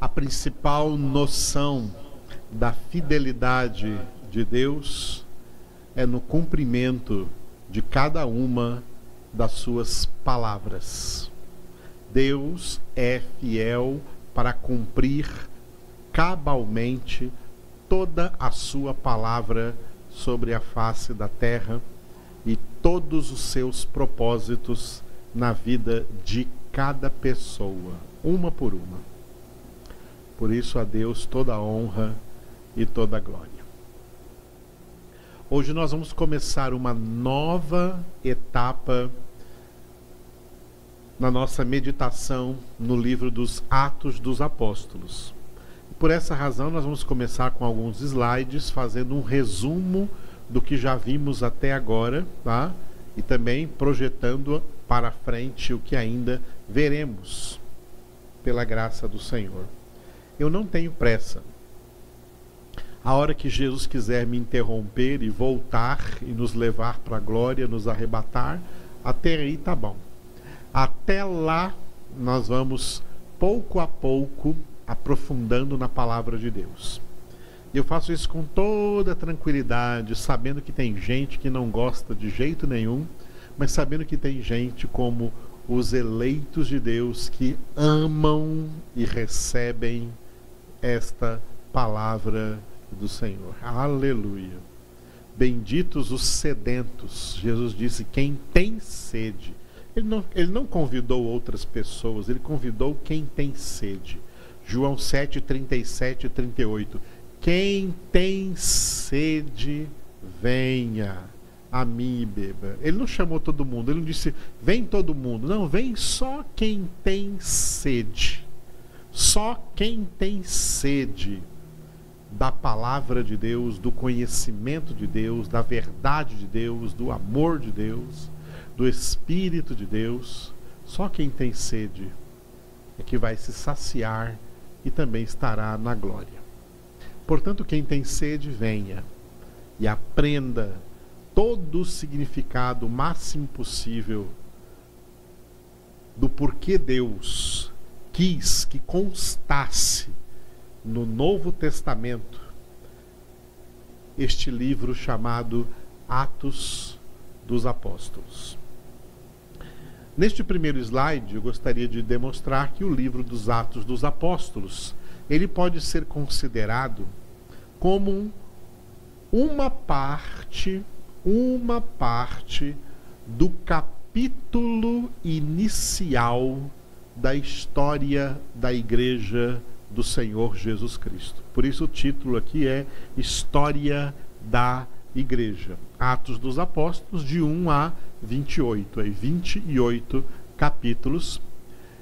a principal noção da fidelidade de Deus é no cumprimento de cada uma das suas palavras. Deus é fiel para cumprir cabalmente toda a sua palavra sobre a face da terra e todos os seus propósitos na vida de cada pessoa, uma por uma. Por isso a Deus toda a honra e toda a glória. Hoje nós vamos começar uma nova etapa na nossa meditação no livro dos Atos dos Apóstolos. Por essa razão, nós vamos começar com alguns slides fazendo um resumo do que já vimos até agora, tá? E também projetando para frente o que ainda veremos pela graça do Senhor. Eu não tenho pressa. A hora que Jesus quiser me interromper e voltar e nos levar para a glória, nos arrebatar, até aí tá bom. Até lá, nós vamos pouco a pouco aprofundando na palavra de Deus. E eu faço isso com toda tranquilidade, sabendo que tem gente que não gosta de jeito nenhum, mas sabendo que tem gente como os eleitos de Deus que amam e recebem esta palavra do Senhor. Aleluia. Benditos os sedentos. Jesus disse: quem tem sede ele não, ele não convidou outras pessoas, ele convidou quem tem sede. João 7, 37 e 38. Quem tem sede, venha a mim e beba. Ele não chamou todo mundo, ele não disse, vem todo mundo. Não, vem só quem tem sede. Só quem tem sede da palavra de Deus, do conhecimento de Deus, da verdade de Deus, do amor de Deus do Espírito de Deus, só quem tem sede é que vai se saciar e também estará na glória. Portanto, quem tem sede, venha e aprenda todo o significado máximo possível do porquê Deus quis que constasse no Novo Testamento este livro chamado Atos dos Apóstolos. Neste primeiro slide, eu gostaria de demonstrar que o livro dos Atos dos Apóstolos, ele pode ser considerado como uma parte, uma parte do capítulo inicial da história da igreja do Senhor Jesus Cristo. Por isso o título aqui é História da Igreja. Atos dos Apóstolos de 1 a 28, aí 28 capítulos.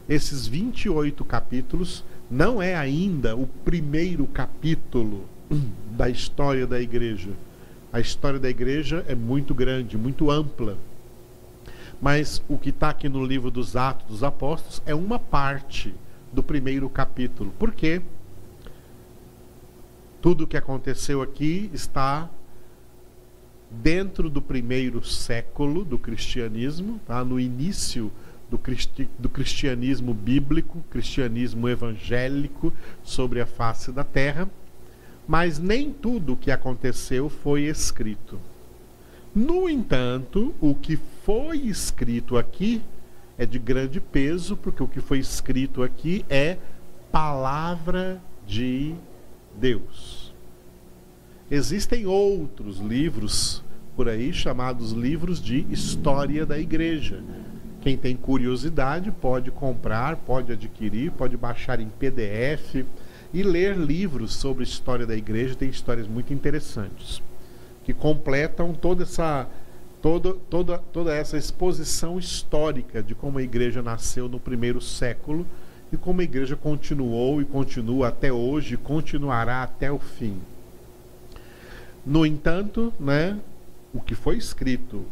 Esses 28 capítulos não é ainda o primeiro capítulo da história da igreja. A história da igreja é muito grande, muito ampla. Mas o que está aqui no livro dos Atos dos Apóstolos é uma parte do primeiro capítulo. Por quê? Tudo o que aconteceu aqui está dentro do primeiro século do cristianismo, tá? no início do, cristi do cristianismo bíblico, cristianismo evangélico sobre a face da terra, mas nem tudo o que aconteceu foi escrito. No entanto, o que foi escrito aqui é de grande peso, porque o que foi escrito aqui é palavra de Deus. Existem outros livros por aí chamados livros de história da igreja. Quem tem curiosidade pode comprar, pode adquirir, pode baixar em PDF e ler livros sobre história da igreja. Tem histórias muito interessantes que completam toda essa toda, toda, toda essa exposição histórica de como a igreja nasceu no primeiro século e como a igreja continuou e continua até hoje e continuará até o fim. No entanto, né, o que foi escrito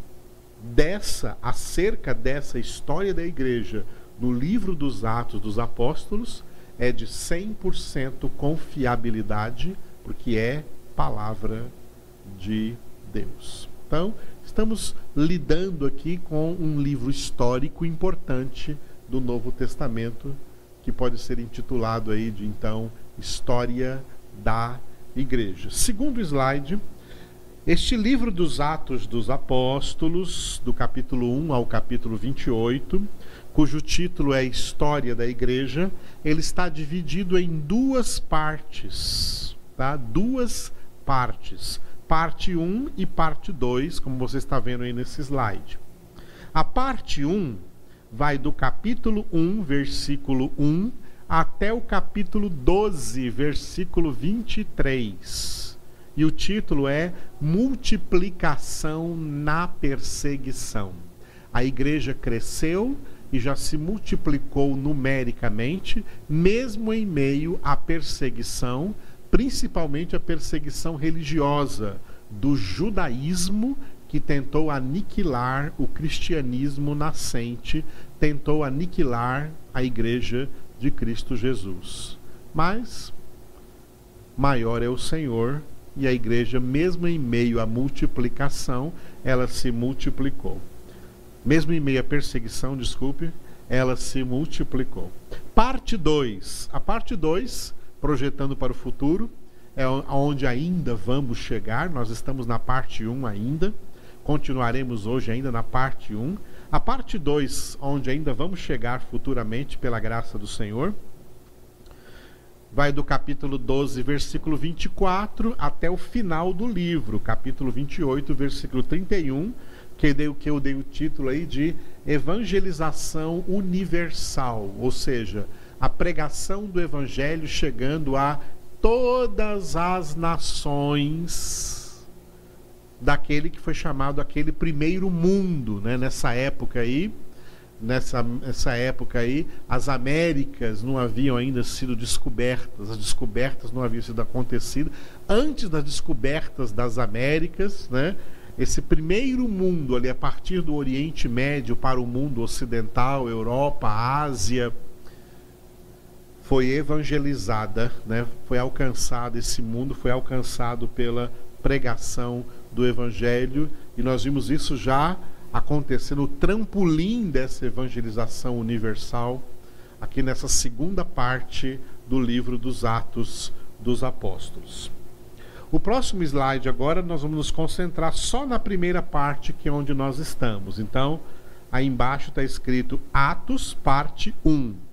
dessa acerca dessa história da igreja no livro dos Atos dos Apóstolos é de 100% confiabilidade, porque é palavra de Deus. Então, estamos lidando aqui com um livro histórico importante do Novo Testamento, que pode ser intitulado aí de então História da Igreja. Segundo slide, este livro dos Atos dos Apóstolos, do capítulo 1 ao capítulo 28, cujo título é História da Igreja, ele está dividido em duas partes, tá? Duas partes, parte 1 e parte 2, como você está vendo aí nesse slide. A parte 1 vai do capítulo 1, versículo 1, até o capítulo 12, versículo 23. E o título é Multiplicação na Perseguição. A igreja cresceu e já se multiplicou numericamente, mesmo em meio à perseguição, principalmente a perseguição religiosa do judaísmo que tentou aniquilar o cristianismo nascente, tentou aniquilar a igreja de Cristo Jesus. Mas maior é o Senhor e a igreja, mesmo em meio à multiplicação, ela se multiplicou. Mesmo em meio à perseguição, desculpe, ela se multiplicou. Parte 2. A parte 2, projetando para o futuro, é onde ainda vamos chegar. Nós estamos na parte 1 um ainda. Continuaremos hoje ainda na parte 1. A parte 2, onde ainda vamos chegar futuramente pela graça do Senhor, vai do capítulo 12, versículo 24, até o final do livro, capítulo 28, versículo 31, que, dei, que eu dei o título aí de Evangelização Universal, ou seja, a pregação do Evangelho chegando a todas as nações daquele que foi chamado aquele primeiro mundo, né? Nessa época aí, nessa, nessa época aí, as Américas não haviam ainda sido descobertas, as descobertas não haviam sido acontecido antes das descobertas das Américas, né? Esse primeiro mundo ali a partir do Oriente Médio para o mundo ocidental, Europa, Ásia, foi evangelizada, né? Foi alcançado esse mundo, foi alcançado pela pregação do Evangelho, e nós vimos isso já acontecendo, o trampolim dessa evangelização universal, aqui nessa segunda parte do livro dos Atos dos Apóstolos. O próximo slide agora nós vamos nos concentrar só na primeira parte, que é onde nós estamos. Então, aí embaixo está escrito Atos, parte 1.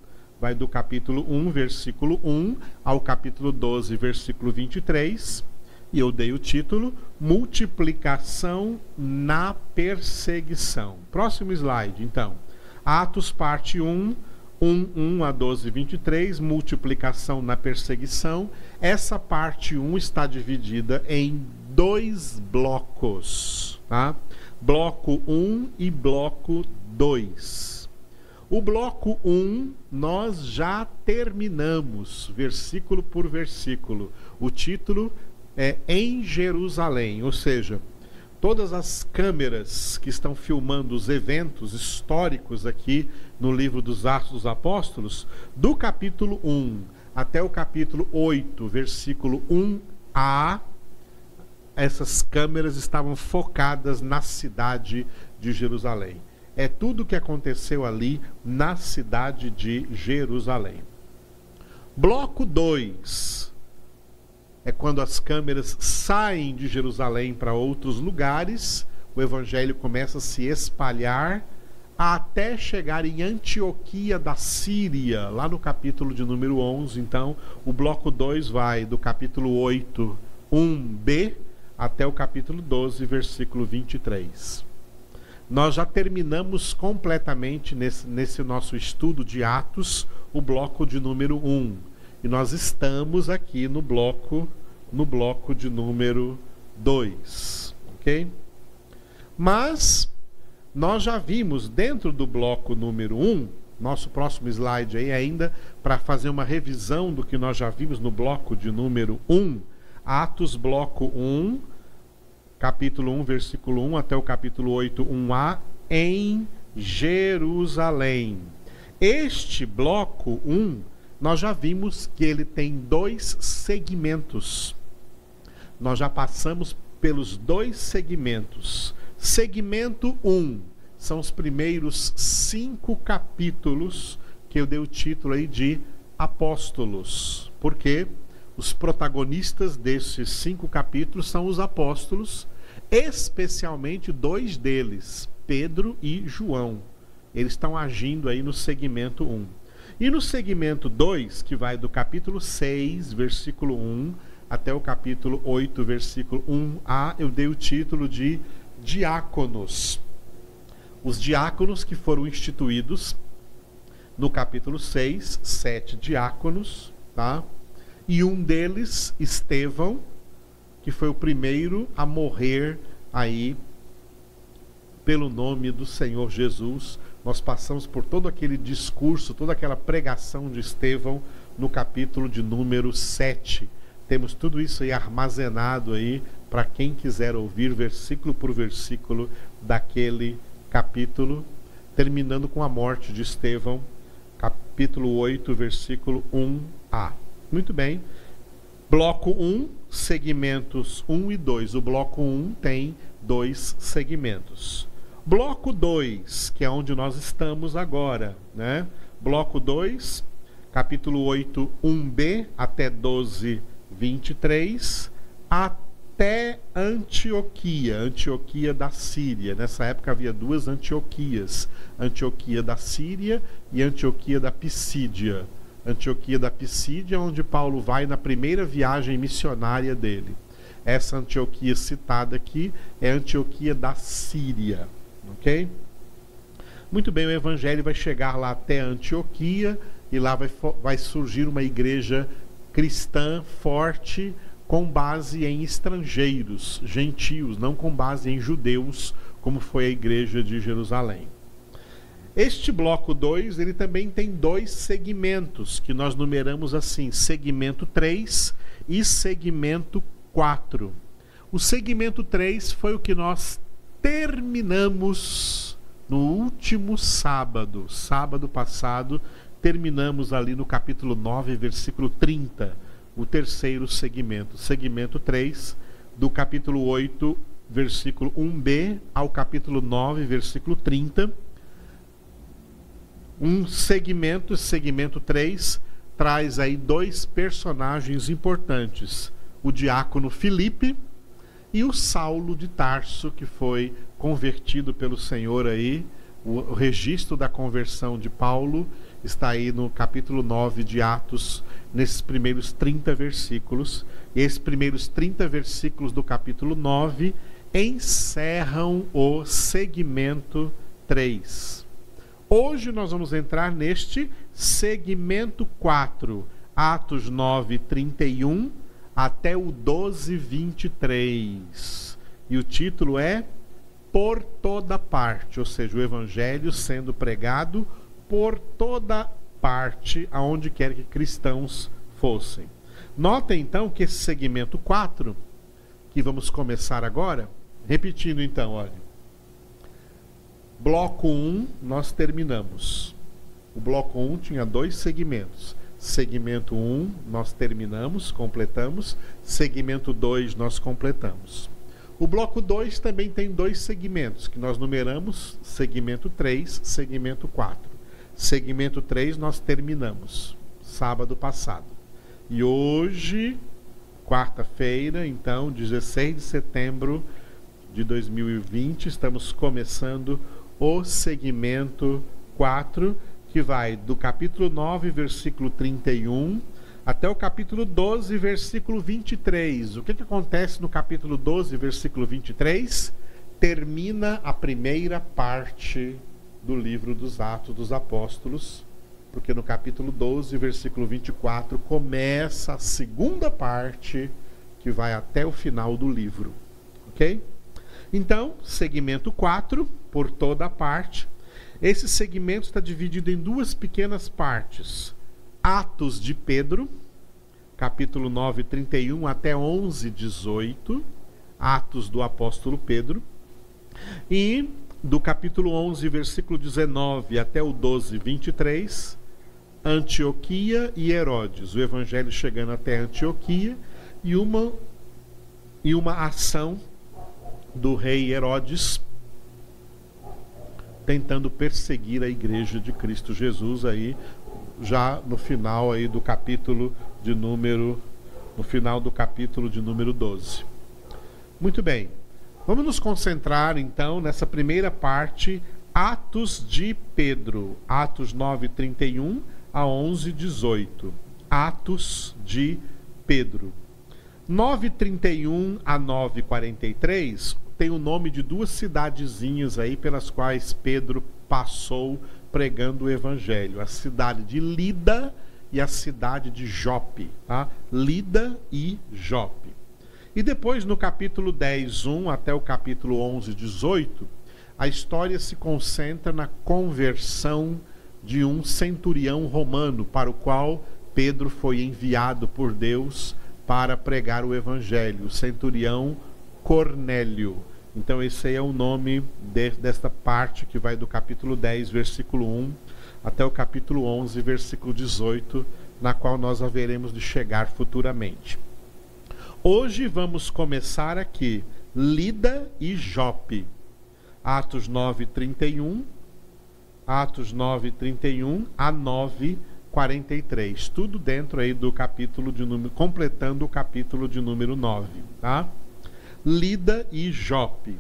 Vai do capítulo 1, versículo 1, ao capítulo 12, versículo 23 e eu dei o título Multiplicação na Perseguição. Próximo slide, então. Atos, parte 1, 1, 1 a 12, 23, multiplicação na perseguição. Essa parte 1 está dividida em dois blocos, tá? Bloco 1 e bloco 2. O bloco 1 nós já terminamos, versículo por versículo. O título é, em Jerusalém, ou seja, todas as câmeras que estão filmando os eventos históricos aqui no livro dos Atos dos Apóstolos, do capítulo 1 até o capítulo 8, versículo 1a, essas câmeras estavam focadas na cidade de Jerusalém. É tudo o que aconteceu ali na cidade de Jerusalém. Bloco 2 é quando as câmeras saem de Jerusalém para outros lugares, o evangelho começa a se espalhar até chegar em Antioquia da Síria, lá no capítulo de número 11. Então, o bloco 2 vai do capítulo 8, 1b, até o capítulo 12, versículo 23. Nós já terminamos completamente nesse, nesse nosso estudo de Atos o bloco de número 1 e nós estamos aqui no bloco no bloco de número 2, OK? Mas nós já vimos dentro do bloco número 1, um, nosso próximo slide aí ainda para fazer uma revisão do que nós já vimos no bloco de número 1, um, Atos bloco 1, capítulo 1, versículo 1 até o capítulo 8, 1a em Jerusalém. Este bloco 1 nós já vimos que ele tem dois segmentos. Nós já passamos pelos dois segmentos. Segmento 1 um, são os primeiros cinco capítulos porque eu dei o título aí de apóstolos. Porque os protagonistas desses cinco capítulos são os apóstolos, especialmente dois deles, Pedro e João. Eles estão agindo aí no segmento 1. E no segmento 2, que vai do capítulo 6, versículo 1, até o capítulo 8, versículo 1a, eu dei o título de diáconos. Os diáconos que foram instituídos no capítulo 6, sete diáconos, tá? E um deles, Estevão, que foi o primeiro a morrer aí pelo nome do Senhor Jesus. Nós passamos por todo aquele discurso, toda aquela pregação de Estevão no capítulo de número 7. Temos tudo isso aí armazenado aí para quem quiser ouvir versículo por versículo daquele capítulo, terminando com a morte de Estevão, capítulo 8, versículo 1a. Muito bem. Bloco 1, segmentos 1 e 2. O bloco 1 tem dois segmentos. Bloco 2, que é onde nós estamos agora, né? Bloco 2, capítulo 8, 1b até 12, 23, até Antioquia, Antioquia da Síria. Nessa época havia duas Antioquias, Antioquia da Síria e Antioquia da Pisídia. Antioquia da Pisídia, onde Paulo vai na primeira viagem missionária dele. Essa Antioquia citada aqui é Antioquia da Síria, ok? Muito bem, o evangelho vai chegar lá até Antioquia e lá vai, vai surgir uma igreja cristã forte com base em estrangeiros, gentios, não com base em judeus, como foi a igreja de Jerusalém. Este bloco 2, ele também tem dois segmentos, que nós numeramos assim, segmento 3 e segmento 4. O segmento 3 foi o que nós terminamos no último sábado, sábado passado, terminamos ali no capítulo 9, versículo 30, o terceiro segmento, segmento 3, do capítulo 8, versículo 1b ao capítulo 9, versículo 30 um segmento, segmento 3, traz aí dois personagens importantes: o diácono Filipe e o Saulo de Tarso, que foi convertido pelo Senhor aí. O, o registro da conversão de Paulo está aí no capítulo 9 de Atos, nesses primeiros 30 versículos. E esses primeiros 30 versículos do capítulo 9 encerram o segmento 3. Hoje nós vamos entrar neste segmento 4, Atos 9, 31 até o 12, 23. E o título é Por toda parte, ou seja, o Evangelho sendo pregado por toda parte, aonde quer que cristãos fossem. Notem então que esse segmento 4, que vamos começar agora, repetindo então, olha. Bloco 1, nós terminamos. O bloco 1 tinha dois segmentos. Segmento 1, nós terminamos, completamos. Segmento 2, nós completamos. O bloco 2 também tem dois segmentos, que nós numeramos segmento 3, segmento 4. Segmento 3 nós terminamos sábado passado. E hoje, quarta-feira, então, 16 de setembro de 2020, estamos começando o segmento 4, que vai do capítulo 9, versículo 31, até o capítulo 12, versículo 23. O que, que acontece no capítulo 12, versículo 23? Termina a primeira parte do livro dos Atos dos Apóstolos, porque no capítulo 12, versículo 24, começa a segunda parte que vai até o final do livro. Ok? Então, segmento 4, por toda parte. Esse segmento está dividido em duas pequenas partes. Atos de Pedro, capítulo 9, 31 até 11, 18. Atos do apóstolo Pedro. E do capítulo 11, versículo 19 até o 12, 23. Antioquia e Herodes. O evangelho chegando até Antioquia e uma, e uma ação do rei Herodes tentando perseguir a igreja de Cristo Jesus aí já no final aí do capítulo de número no final do capítulo de número 12. Muito bem. Vamos nos concentrar então nessa primeira parte, Atos de Pedro, Atos 9:31 a 11:18. Atos de Pedro. 9:31 a 9:43 tem o nome de duas cidadezinhas aí pelas quais Pedro passou pregando o evangelho, a cidade de Lida e a cidade de Jope, tá? Lida e Jope. E depois no capítulo 10, 1 até o capítulo 11, 18, a história se concentra na conversão de um centurião romano para o qual Pedro foi enviado por Deus para pregar o evangelho, o centurião Cornélio. Então, esse aí é o nome de, desta parte que vai do capítulo 10, versículo 1, até o capítulo 11, versículo 18, na qual nós haveremos de chegar futuramente. Hoje vamos começar aqui, Lida e Jope. Atos 9, 31, Atos 9, 31 a 9, 43. Tudo dentro aí do capítulo de número, completando o capítulo de número 9, tá? Lida e Jope.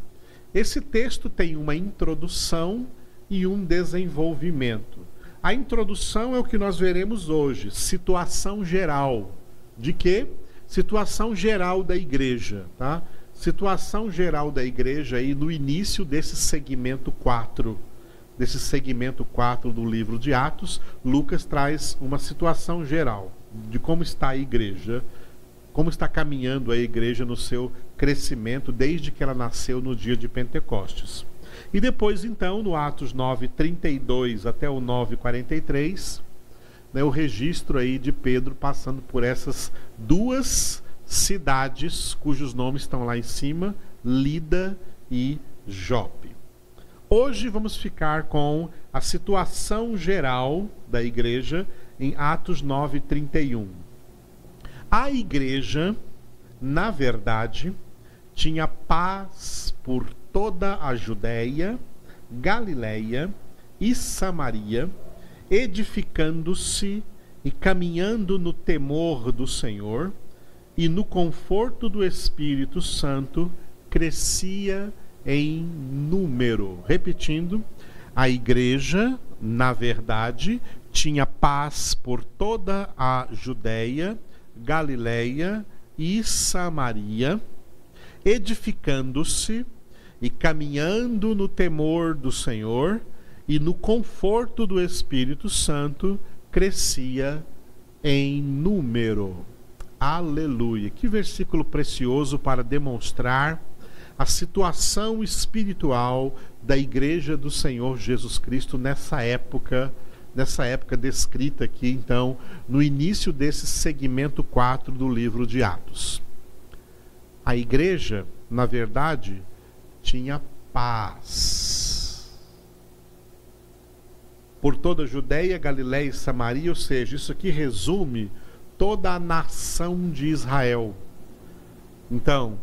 Esse texto tem uma introdução e um desenvolvimento. A introdução é o que nós veremos hoje, situação geral. De quê? Situação geral da igreja, tá? Situação geral da igreja aí no início desse segmento 4. Desse segmento 4 do livro de Atos, Lucas traz uma situação geral de como está a igreja como está caminhando a igreja no seu crescimento desde que ela nasceu no dia de Pentecostes. E depois, então, no Atos 9, 32 até o 9, 43, né, o registro aí de Pedro passando por essas duas cidades cujos nomes estão lá em cima, Lida e Jope. Hoje vamos ficar com a situação geral da igreja em Atos 9, 31. A igreja, na verdade, tinha paz por toda a Judéia, Galiléia e Samaria, edificando-se e caminhando no temor do Senhor e no conforto do Espírito Santo, crescia em número. Repetindo, a igreja, na verdade, tinha paz por toda a Judéia, Galiléia e Samaria, edificando-se e caminhando no temor do Senhor e no conforto do Espírito Santo, crescia em número. Aleluia! Que versículo precioso para demonstrar a situação espiritual da igreja do Senhor Jesus Cristo nessa época nessa época descrita aqui, então, no início desse segmento 4 do livro de Atos. A igreja, na verdade, tinha paz. Por toda a Judéia, Galiléia e Samaria, ou seja, isso aqui resume toda a nação de Israel. Então,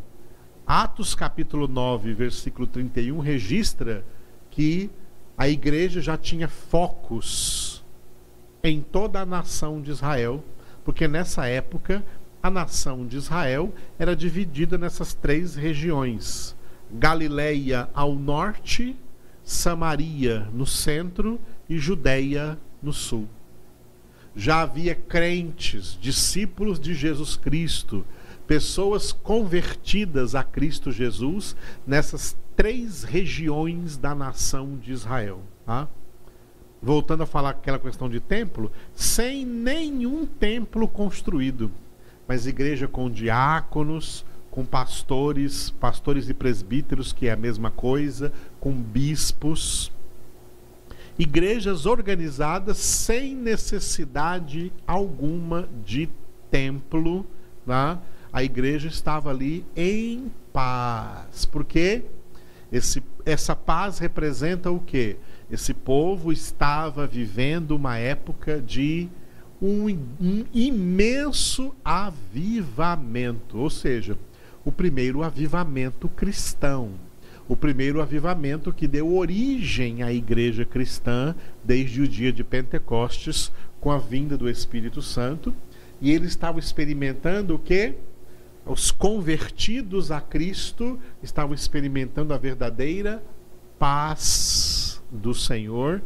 Atos capítulo 9, versículo 31 registra que a igreja já tinha focos em toda a nação de Israel, porque nessa época a nação de Israel era dividida nessas três regiões: Galileia ao norte, Samaria no centro e Judéia no sul. Já havia crentes, discípulos de Jesus Cristo, pessoas convertidas a Cristo Jesus nessas três regiões da nação de Israel. Tá? Voltando a falar aquela questão de templo, sem nenhum templo construído, mas igreja com diáconos, com pastores, pastores e presbíteros, que é a mesma coisa, com bispos. Igrejas organizadas sem necessidade alguma de templo, tá? a igreja estava ali em paz. Porque esse, essa paz representa o quê? Esse povo estava vivendo uma época de um, um imenso avivamento, ou seja, o primeiro avivamento cristão. o primeiro avivamento que deu origem à igreja cristã desde o dia de Pentecostes, com a vinda do Espírito Santo. E eles estavam experimentando o que? Os convertidos a Cristo estavam experimentando a verdadeira paz do Senhor,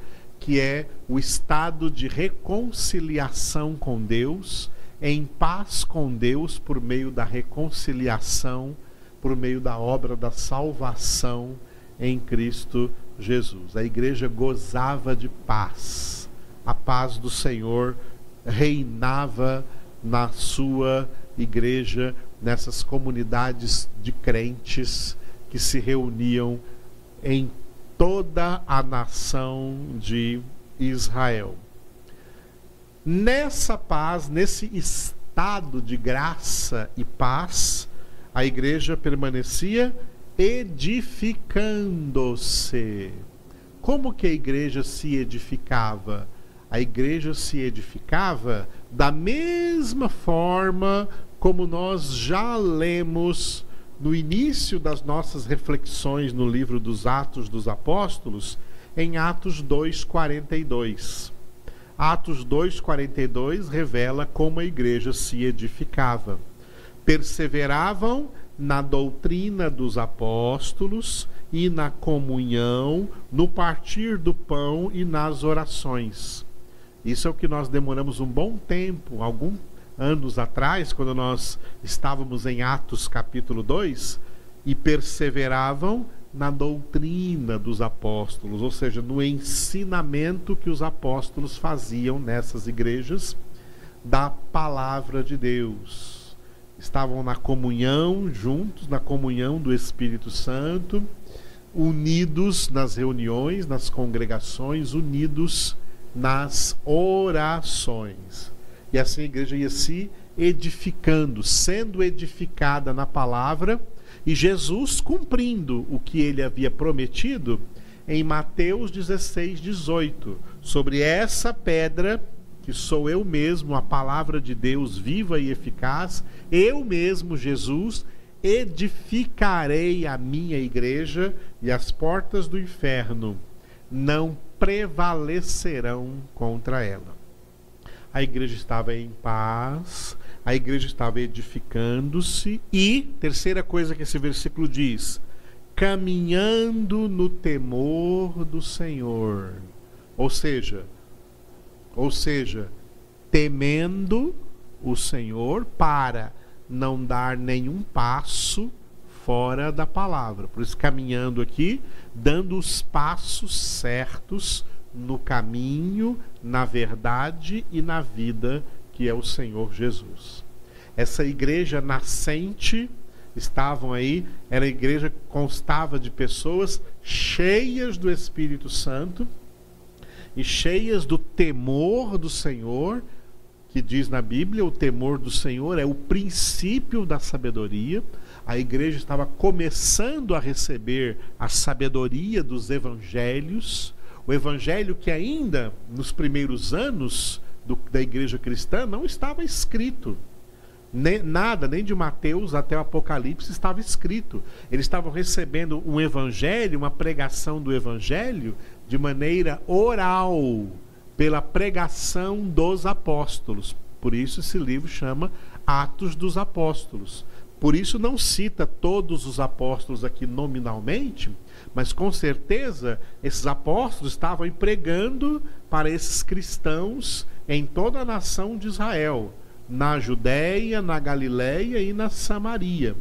que é o estado de reconciliação com Deus, em paz com Deus por meio da reconciliação, por meio da obra da salvação em Cristo Jesus. A igreja gozava de paz. A paz do Senhor reinava na sua igreja, nessas comunidades de crentes que se reuniam em toda a nação de Israel. Nessa paz, nesse estado de graça e paz, a igreja permanecia edificando-se. Como que a igreja se edificava? A igreja se edificava da mesma forma como nós já lemos no início das nossas reflexões no livro dos Atos dos Apóstolos, em Atos 2:42. Atos 2:42 revela como a igreja se edificava. Perseveravam na doutrina dos apóstolos e na comunhão, no partir do pão e nas orações. Isso é o que nós demoramos um bom tempo, algum anos atrás, quando nós estávamos em Atos capítulo 2, e perseveravam na doutrina dos apóstolos, ou seja, no ensinamento que os apóstolos faziam nessas igrejas da palavra de Deus. Estavam na comunhão, juntos, na comunhão do Espírito Santo, unidos nas reuniões, nas congregações, unidos nas orações. E assim a igreja ia se edificando, sendo edificada na palavra, e Jesus cumprindo o que ele havia prometido em Mateus 16, 18. Sobre essa pedra, que sou eu mesmo, a palavra de Deus viva e eficaz, eu mesmo, Jesus, edificarei a minha igreja e as portas do inferno não prevalecerão contra ela a igreja estava em paz, a igreja estava edificando-se e, terceira coisa que esse versículo diz, caminhando no temor do Senhor. Ou seja, ou seja, temendo o Senhor para não dar nenhum passo fora da palavra. Por isso, caminhando aqui, dando os passos certos no caminho, na verdade e na vida que é o Senhor Jesus. Essa igreja nascente estavam aí, era a igreja que constava de pessoas cheias do Espírito Santo e cheias do temor do Senhor, que diz na Bíblia, o temor do Senhor é o princípio da sabedoria. A igreja estava começando a receber a sabedoria dos evangelhos o evangelho que ainda nos primeiros anos do, da igreja cristã não estava escrito. Nem, nada, nem de Mateus até o Apocalipse estava escrito. Eles estavam recebendo um evangelho, uma pregação do evangelho de maneira oral, pela pregação dos apóstolos. Por isso esse livro chama Atos dos Apóstolos. Por isso não cita todos os apóstolos aqui nominalmente, mas com certeza esses apóstolos estavam pregando para esses cristãos em toda a nação de Israel, na Judéia, na Galiléia e na Samaria.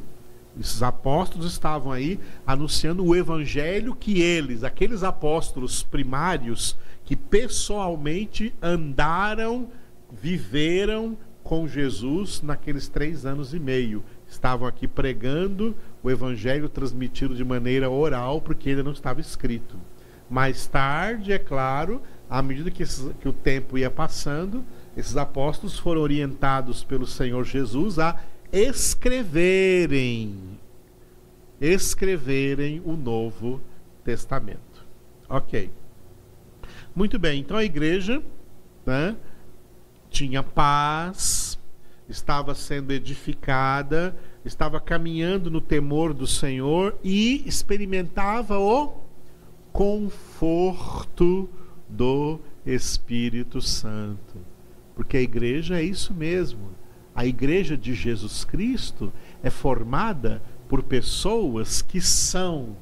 Esses apóstolos estavam aí anunciando o evangelho que eles, aqueles apóstolos primários que pessoalmente andaram, viveram com Jesus naqueles três anos e meio estavam aqui pregando o evangelho transmitido de maneira oral, porque ainda não estava escrito. Mais tarde, é claro, à medida que, esses, que o tempo ia passando, esses apóstolos foram orientados pelo Senhor Jesus a escreverem, escreverem o Novo Testamento. Ok. Muito bem, então a igreja né, tinha paz, estava sendo edificada estava caminhando no temor do Senhor e experimentava o conforto do Espírito Santo. Porque a igreja é isso mesmo. A igreja de Jesus Cristo é formada por pessoas que são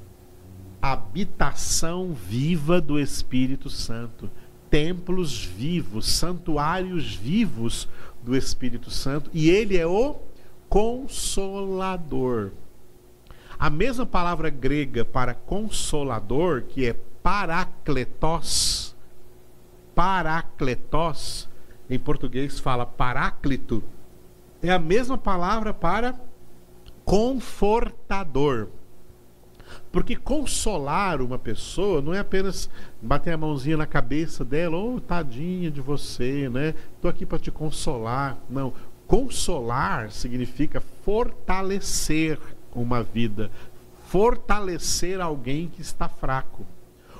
habitação viva do Espírito Santo, templos vivos, santuários vivos do Espírito Santo, e ele é o consolador. A mesma palavra grega para consolador, que é parakletos, parakletos, em português fala paráclito, é a mesma palavra para confortador. Porque consolar uma pessoa não é apenas bater a mãozinha na cabeça dela, ô oh, tadinha de você, né? Tô aqui para te consolar. Não. Consolar significa fortalecer uma vida, fortalecer alguém que está fraco.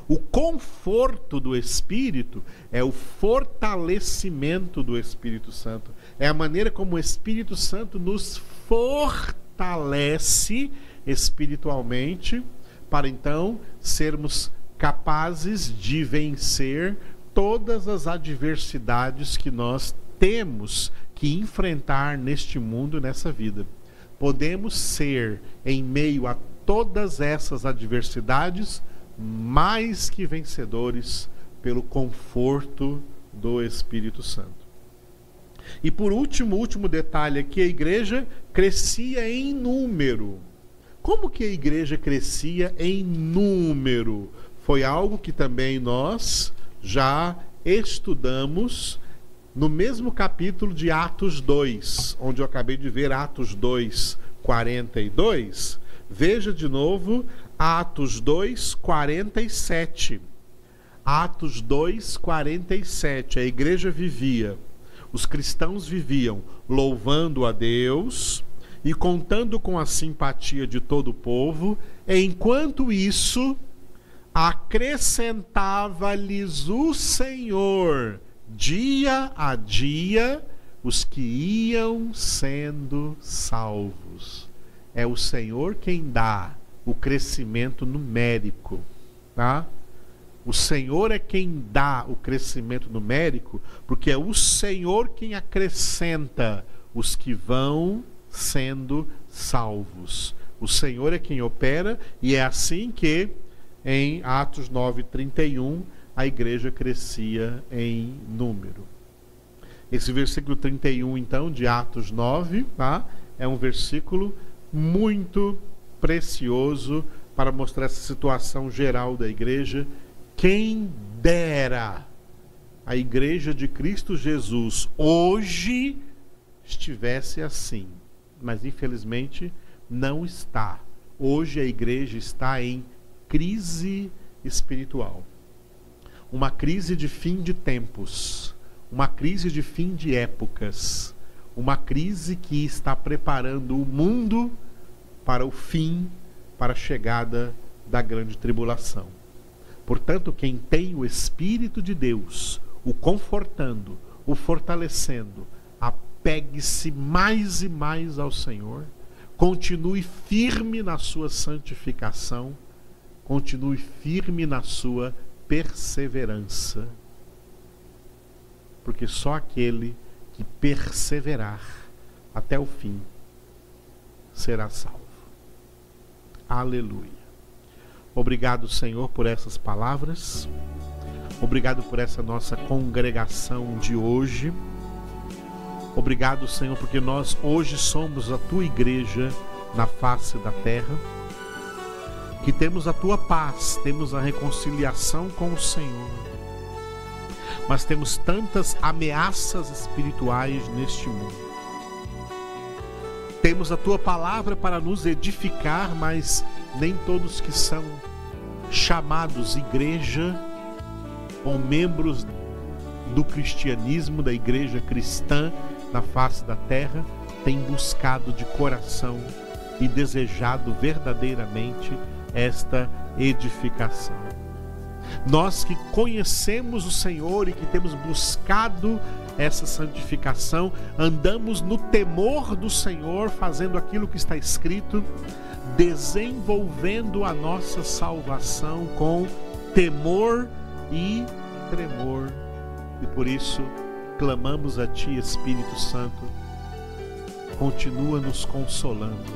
O conforto do Espírito é o fortalecimento do Espírito Santo. É a maneira como o Espírito Santo nos fortalece espiritualmente para então sermos capazes de vencer todas as adversidades que nós temos que enfrentar neste mundo, nessa vida. Podemos ser, em meio a todas essas adversidades, mais que vencedores pelo conforto do Espírito Santo. E por último, último detalhe aqui, a igreja crescia em número. Como que a igreja crescia em número? Foi algo que também nós já estudamos no mesmo capítulo de Atos 2, onde eu acabei de ver Atos 2, 42. Veja de novo Atos 2, 47. Atos 2, 47. A igreja vivia, os cristãos viviam louvando a Deus e contando com a simpatia de todo o povo, enquanto isso acrescentava-lhes o Senhor dia a dia os que iam sendo salvos. É o Senhor quem dá o crescimento numérico, tá? O Senhor é quem dá o crescimento numérico, porque é o Senhor quem acrescenta os que vão sendo salvos. O Senhor é quem opera e é assim que em Atos 9:31 a igreja crescia em número. Esse versículo 31 então de Atos 9, tá? É um versículo muito precioso para mostrar essa situação geral da igreja. Quem dera a igreja de Cristo Jesus hoje estivesse assim mas infelizmente não está. Hoje a igreja está em crise espiritual. Uma crise de fim de tempos, uma crise de fim de épocas, uma crise que está preparando o mundo para o fim, para a chegada da grande tribulação. Portanto, quem tem o Espírito de Deus, o confortando, o fortalecendo, apegue-se mais e mais ao Senhor, continue firme na sua santificação, continue firme na sua perseverança. Porque só aquele que perseverar até o fim será salvo. Aleluia. Obrigado, Senhor, por essas palavras. Obrigado por essa nossa congregação de hoje. Obrigado, Senhor, porque nós hoje somos a tua igreja na face da terra, que temos a tua paz, temos a reconciliação com o Senhor, mas temos tantas ameaças espirituais neste mundo. Temos a tua palavra para nos edificar, mas nem todos que são chamados igreja ou membros do cristianismo, da igreja cristã, na face da terra tem buscado de coração e desejado verdadeiramente esta edificação. Nós que conhecemos o Senhor e que temos buscado essa santificação, andamos no temor do Senhor, fazendo aquilo que está escrito, desenvolvendo a nossa salvação com temor e tremor. E por isso clamamos a Ti, Espírito Santo, continua nos consolando,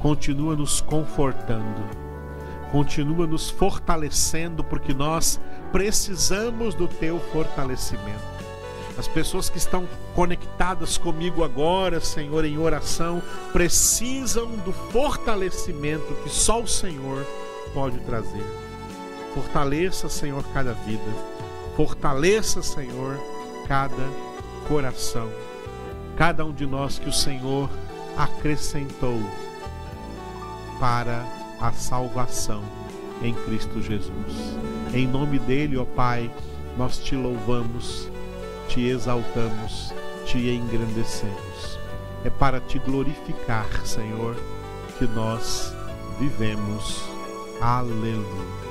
continua nos confortando, continua nos fortalecendo, porque nós precisamos do Teu fortalecimento. As pessoas que estão conectadas comigo agora, Senhor, em oração, precisam do fortalecimento que só o Senhor pode trazer. Fortaleça, Senhor, cada vida. Fortaleça, Senhor, cada coração. Cada um de nós que o Senhor acrescentou para a salvação em Cristo Jesus. Em nome dele, ó Pai, nós te louvamos te exaltamos, te engrandecemos. É para te glorificar, Senhor, que nós vivemos. Aleluia.